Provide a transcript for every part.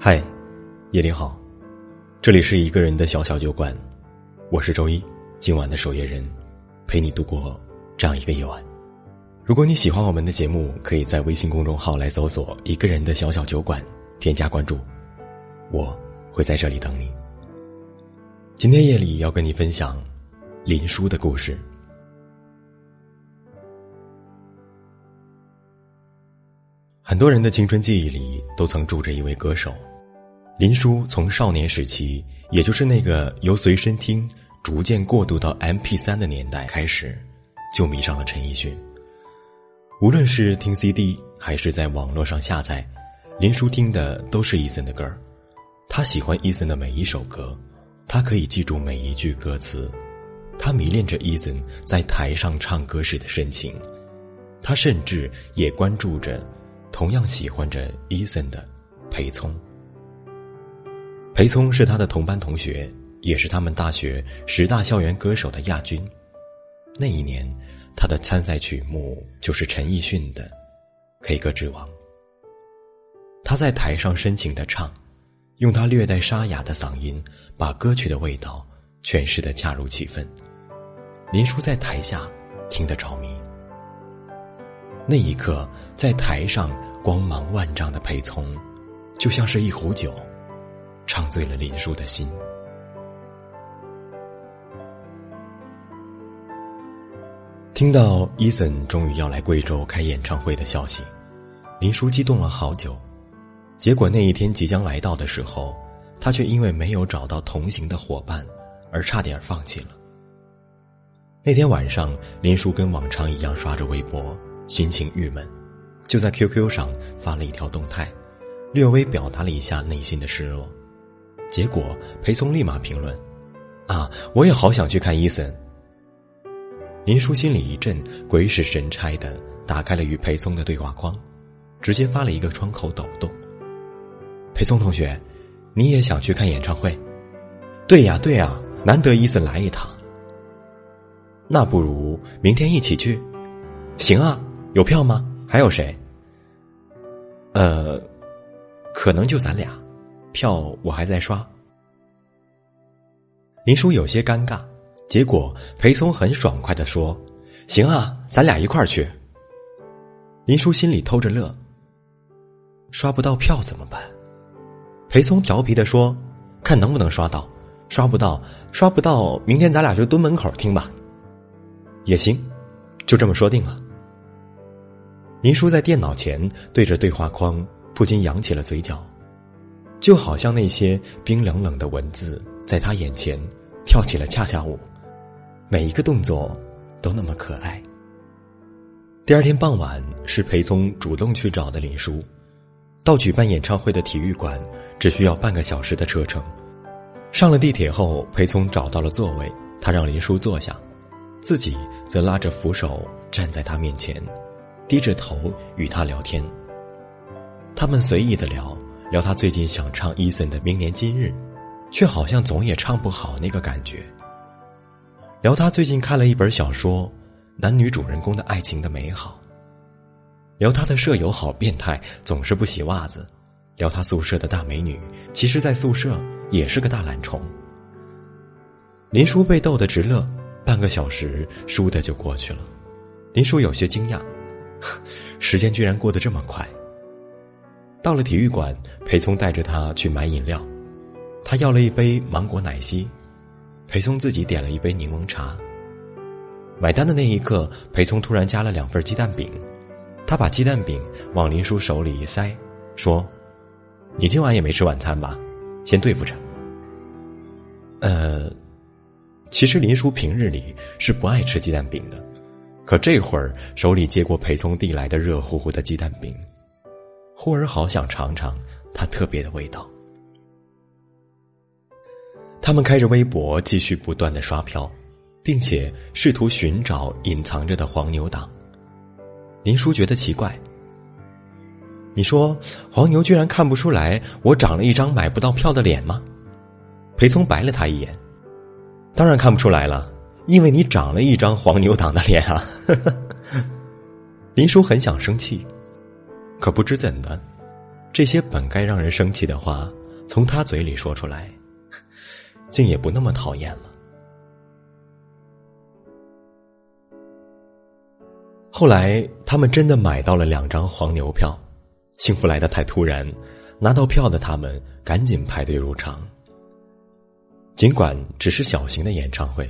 嗨，夜里好，这里是一个人的小小酒馆，我是周一，今晚的守夜人，陪你度过这样一个夜晚。如果你喜欢我们的节目，可以在微信公众号来搜索“一个人的小小酒馆”，添加关注，我会在这里等你。今天夜里要跟你分享林叔的故事。很多人的青春记忆里都曾住着一位歌手，林叔。从少年时期，也就是那个由随身听逐渐过渡到 M P 三的年代开始，就迷上了陈奕迅。无论是听 C D 还是在网络上下载，林叔听的都是 Eason 的歌儿。他喜欢 Eason 的每一首歌，他可以记住每一句歌词，他迷恋着 Eason 在台上唱歌时的深情，他甚至也关注着。同样喜欢着伊森的裴聪，裴聪是他的同班同学，也是他们大学十大校园歌手的亚军。那一年，他的参赛曲目就是陈奕迅的《K 歌之王》。他在台上深情的唱，用他略带沙哑的嗓音，把歌曲的味道诠释的恰如其分。林叔在台下听得着迷。那一刻，在台上光芒万丈的裴聪，就像是一壶酒，唱醉了林叔的心。听到伊森终于要来贵州开演唱会的消息，林叔激动了好久。结果那一天即将来到的时候，他却因为没有找到同行的伙伴，而差点放弃了。那天晚上，林叔跟往常一样刷着微博。心情郁闷，就在 QQ 上发了一条动态，略微表达了一下内心的失落。结果裴松立马评论：“啊，我也好想去看伊森。”林叔心里一震，鬼使神差的打开了与裴松的对话框，直接发了一个窗口抖动。裴松同学，你也想去看演唱会？对呀，对呀，难得伊森来一趟。那不如明天一起去？行啊。有票吗？还有谁？呃，可能就咱俩，票我还在刷。林叔有些尴尬，结果裴松很爽快的说：“行啊，咱俩一块儿去。”林叔心里偷着乐。刷不到票怎么办？裴松调皮的说：“看能不能刷到，刷不到，刷不到，明天咱俩就蹲门口听吧。”也行，就这么说定了。林叔在电脑前对着对话框，不禁扬起了嘴角，就好像那些冰冷冷的文字在他眼前跳起了恰恰舞，每一个动作都那么可爱。第二天傍晚，是裴聪主动去找的林叔，到举办演唱会的体育馆只需要半个小时的车程。上了地铁后，裴聪找到了座位，他让林叔坐下，自己则拉着扶手站在他面前。低着头与他聊天。他们随意的聊聊他最近想唱 Eason 的《明年今日》，却好像总也唱不好那个感觉。聊他最近看了一本小说，男女主人公的爱情的美好。聊他的舍友好变态，总是不洗袜子。聊他宿舍的大美女，其实在宿舍也是个大懒虫。林叔被逗得直乐，半个小时倏的就过去了。林叔有些惊讶。时间居然过得这么快。到了体育馆，裴聪带着他去买饮料，他要了一杯芒果奶昔，裴聪自己点了一杯柠檬茶。买单的那一刻，裴聪突然加了两份鸡蛋饼，他把鸡蛋饼往林叔手里一塞，说：“你今晚也没吃晚餐吧？先对付着。”呃，其实林叔平日里是不爱吃鸡蛋饼的。可这会儿手里接过裴聪递来的热乎乎的鸡蛋饼，忽而好想尝尝它特别的味道。他们开着微博继续不断的刷票，并且试图寻找隐藏着的黄牛党。林叔觉得奇怪，你说黄牛居然看不出来我长了一张买不到票的脸吗？裴聪白了他一眼，当然看不出来了。因为你长了一张黄牛党的脸啊！林叔很想生气，可不知怎的，这些本该让人生气的话，从他嘴里说出来，竟也不那么讨厌了。后来，他们真的买到了两张黄牛票，幸福来的太突然，拿到票的他们赶紧排队入场。尽管只是小型的演唱会，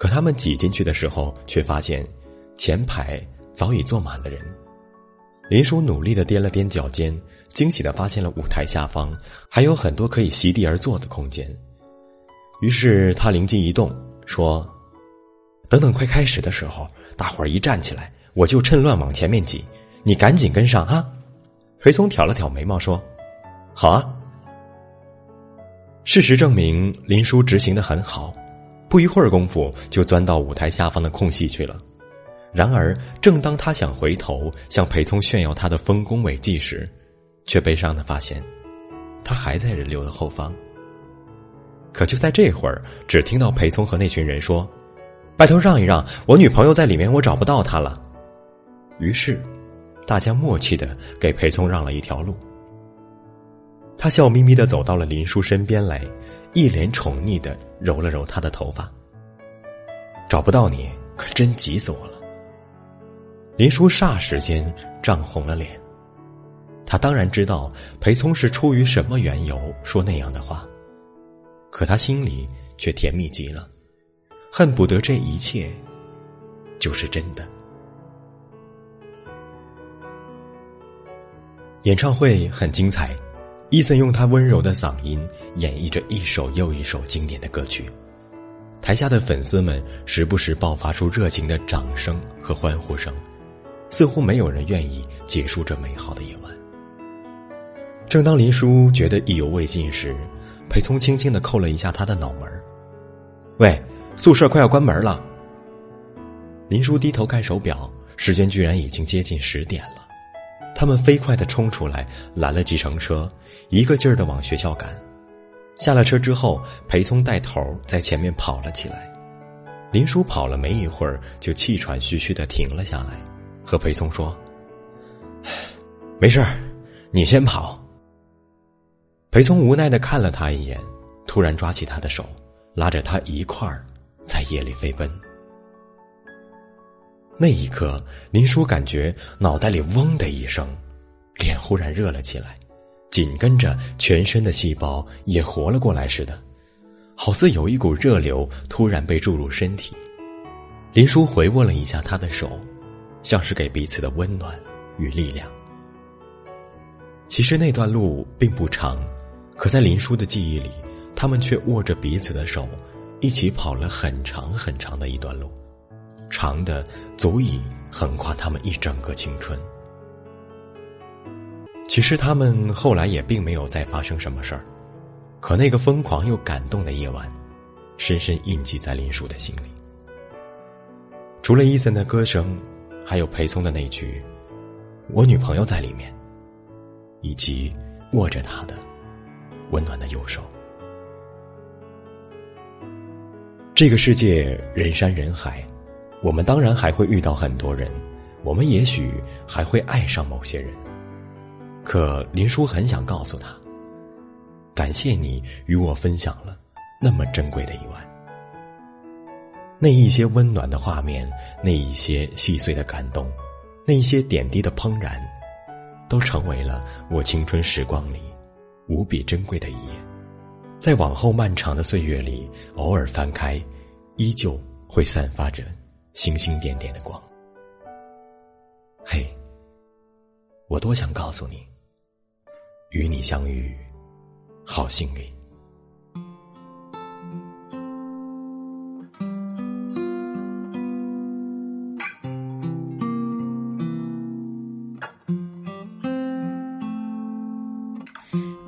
可他们挤进去的时候，却发现前排早已坐满了人。林叔努力的踮了踮脚尖，惊喜的发现了舞台下方还有很多可以席地而坐的空间。于是他灵机一动，说：“等等，快开始的时候。”大伙儿一站起来，我就趁乱往前面挤，你赶紧跟上啊！裴松挑了挑眉毛说：“好啊。”事实证明，林叔执行的很好，不一会儿功夫就钻到舞台下方的空隙去了。然而，正当他想回头向裴聪炫耀他的丰功伟绩时，却悲伤的发现，他还在人流的后方。可就在这会儿，只听到裴聪和那群人说。拜托让一让，我女朋友在里面，我找不到她了。于是，大家默契的给裴聪让了一条路。他笑眯眯的走到了林叔身边来，一脸宠溺的揉了揉他的头发。找不到你，可真急死我了。林叔霎时间涨红了脸，他当然知道裴聪是出于什么缘由说那样的话，可他心里却甜蜜极了。恨不得这一切就是真的。演唱会很精彩，伊森用他温柔的嗓音演绎着一首又一首经典的歌曲，台下的粉丝们时不时爆发出热情的掌声和欢呼声，似乎没有人愿意结束这美好的夜晚。正当林叔觉得意犹未尽时，裴聪轻轻的扣了一下他的脑门喂。”宿舍快要关门了，林叔低头看手表，时间居然已经接近十点了。他们飞快的冲出来，拦了计程车，一个劲儿的往学校赶。下了车之后，裴聪带头在前面跑了起来。林叔跑了没一会儿，就气喘吁吁的停了下来，和裴聪说：“没事儿，你先跑。”裴聪无奈的看了他一眼，突然抓起他的手，拉着他一块儿。在夜里飞奔。那一刻，林叔感觉脑袋里嗡的一声，脸忽然热了起来，紧跟着全身的细胞也活了过来似的，好似有一股热流突然被注入身体。林叔回握了一下他的手，像是给彼此的温暖与力量。其实那段路并不长，可在林叔的记忆里，他们却握着彼此的手。一起跑了很长很长的一段路，长的足以横跨他们一整个青春。其实他们后来也并没有再发生什么事儿，可那个疯狂又感动的夜晚，深深印记在林叔的心里。除了伊森的歌声，还有裴松的那句“我女朋友在里面”，以及握着他的温暖的右手。这个世界人山人海，我们当然还会遇到很多人，我们也许还会爱上某些人。可林叔很想告诉他，感谢你与我分享了那么珍贵的一晚。那一些温暖的画面，那一些细碎的感动，那一些点滴的怦然，都成为了我青春时光里无比珍贵的一页。在往后漫长的岁月里，偶尔翻开，依旧会散发着星星点点的光。嘿，我多想告诉你，与你相遇，好幸运。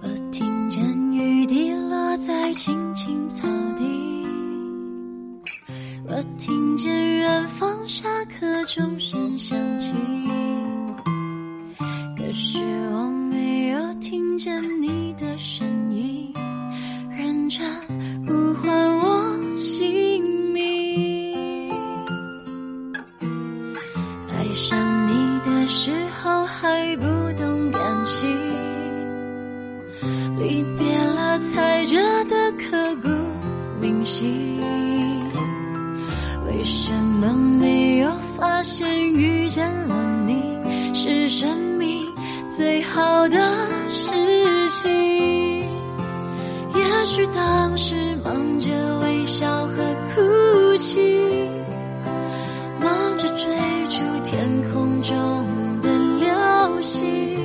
我听见雨滴落在青最好的事情也许当时忙着微笑和哭泣忙着追逐天空中的流星。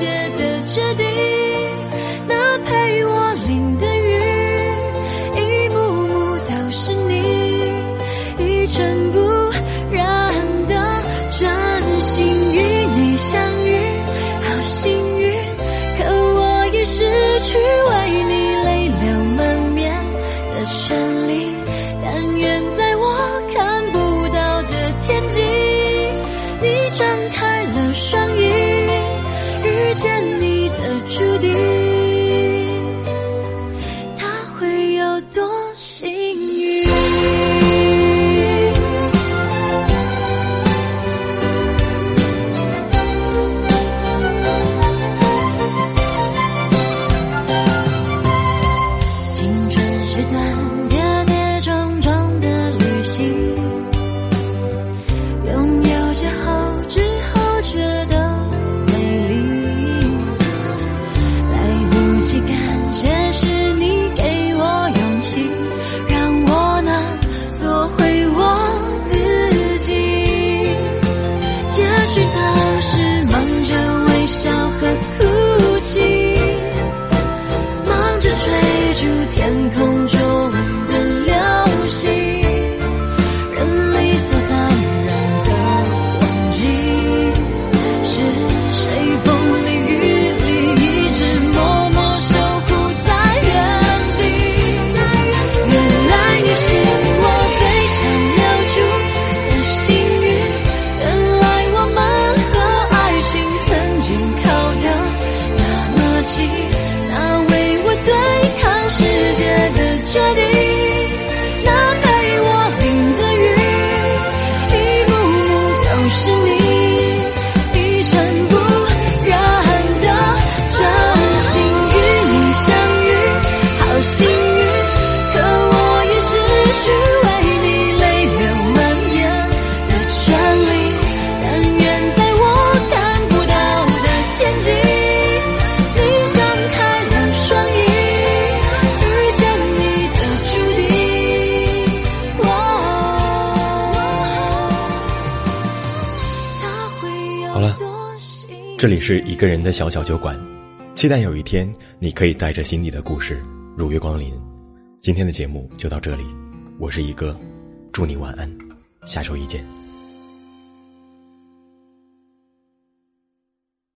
noche 乞丐这里是一个人的小小酒馆，期待有一天你可以带着心底的故事如约光临。今天的节目就到这里，我是一哥，祝你晚安，下周一见。